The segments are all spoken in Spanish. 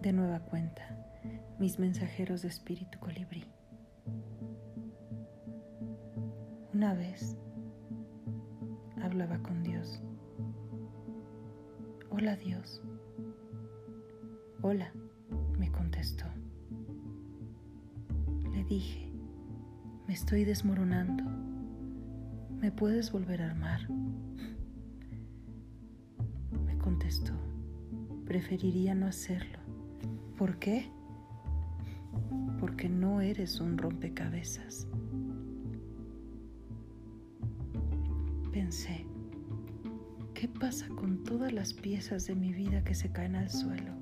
De nueva cuenta, mis mensajeros de espíritu colibrí. Una vez hablaba con Dios. Hola Dios. Hola, me contestó. Le dije, me estoy desmoronando. ¿Me puedes volver a armar? Me contestó preferiría no hacerlo. ¿Por qué? Porque no eres un rompecabezas. Pensé, ¿qué pasa con todas las piezas de mi vida que se caen al suelo?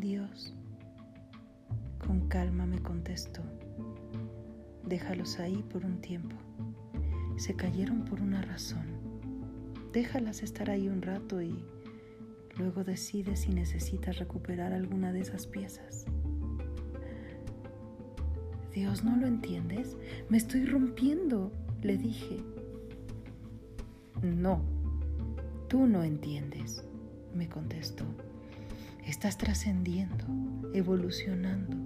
Dios, con calma me contestó, déjalos ahí por un tiempo. Se cayeron por una razón Déjalas estar ahí un rato y luego decide si necesitas recuperar alguna de esas piezas. Dios, ¿no lo entiendes? Me estoy rompiendo, le dije. No, tú no entiendes, me contestó. Estás trascendiendo, evolucionando.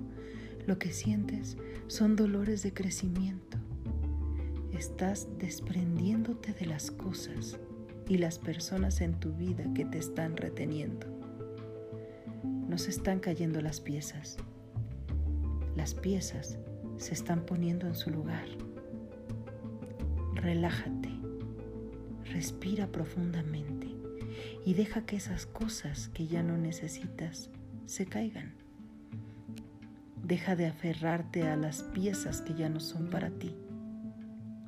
Lo que sientes son dolores de crecimiento. Estás desprendiéndote de las cosas y las personas en tu vida que te están reteniendo. Nos están cayendo las piezas. Las piezas se están poniendo en su lugar. Relájate, respira profundamente y deja que esas cosas que ya no necesitas se caigan. Deja de aferrarte a las piezas que ya no son para ti.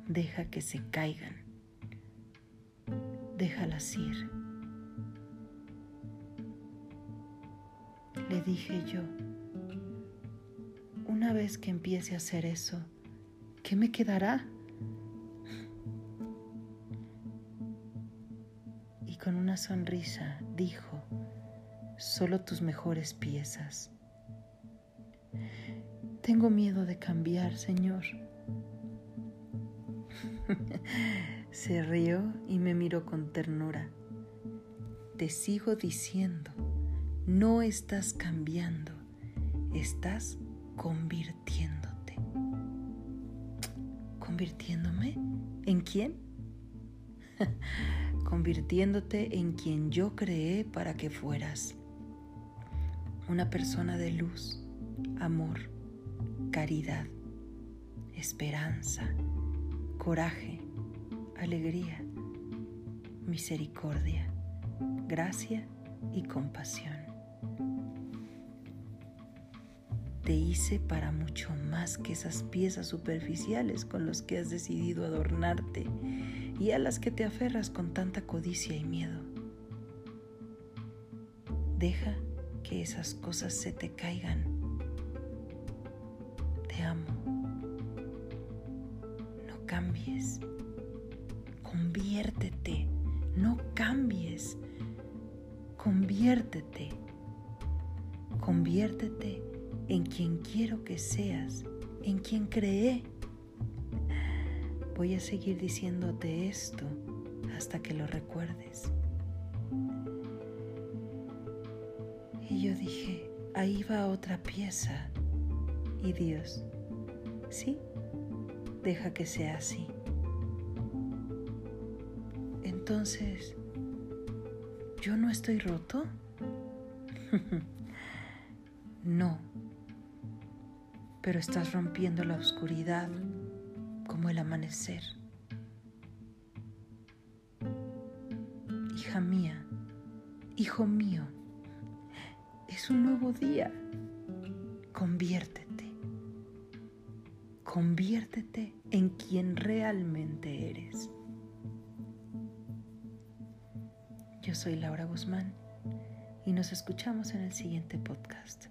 Deja que se caigan déjalas ir. Le dije yo, una vez que empiece a hacer eso, ¿qué me quedará? Y con una sonrisa dijo, solo tus mejores piezas. Tengo miedo de cambiar, Señor. Se rió y me miró con ternura. Te sigo diciendo, no estás cambiando, estás convirtiéndote. ¿Convirtiéndome? ¿En quién? Convirtiéndote en quien yo creé para que fueras. Una persona de luz, amor, caridad, esperanza, coraje, alegría, misericordia, gracia y compasión. Te hice para mucho más que esas piezas superficiales con las que has decidido adornarte y a las que te aferras con tanta codicia y miedo. Deja que esas cosas se te caigan. Te amo. No cambies. Conviértete, no cambies. Conviértete. Conviértete en quien quiero que seas, en quien creé. Voy a seguir diciéndote esto hasta que lo recuerdes. Y yo dije, ahí va otra pieza. Y Dios, sí, deja que sea así. Entonces, ¿yo no estoy roto? no, pero estás rompiendo la oscuridad como el amanecer. Hija mía, hijo mío, es un nuevo día. Conviértete. Conviértete en quien realmente eres. Yo soy Laura Guzmán y nos escuchamos en el siguiente podcast.